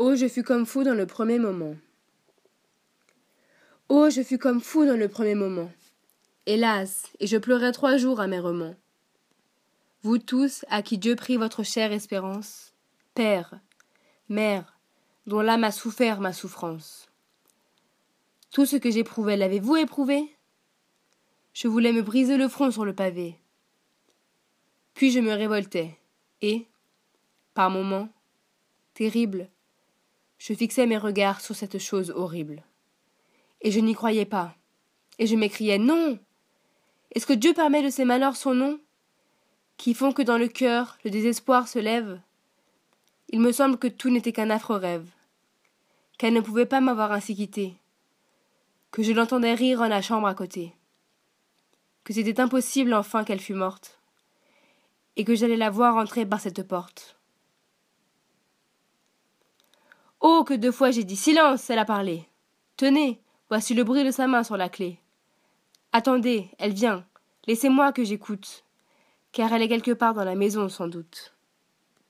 Oh, je fus comme fou dans le premier moment. Oh, je fus comme fou dans le premier moment. Hélas, et je pleurai trois jours amèrement. Vous tous, à qui Dieu prit votre chère espérance, Père, Mère, dont l'âme a souffert ma souffrance. Tout ce que j'éprouvais, l'avez-vous éprouvé? Je voulais me briser le front sur le pavé. Puis je me révoltais, et, par moments, terrible, je fixais mes regards sur cette chose horrible. Et je n'y croyais pas. Et je m'écriais Non! Est-ce que Dieu permet de ces malheurs son nom? Qui font que dans le cœur le désespoir se lève? Il me semble que tout n'était qu'un affreux rêve, qu'elle ne pouvait pas m'avoir ainsi quitté, que je l'entendais rire en la chambre à côté, que c'était impossible enfin qu'elle fût morte, et que j'allais la voir entrer par cette porte. Oh, que deux fois j'ai dit silence, elle a parlé. Tenez, voici le bruit de sa main sur la clé. Attendez, elle vient. Laissez-moi que j'écoute, car elle est quelque part dans la maison sans doute.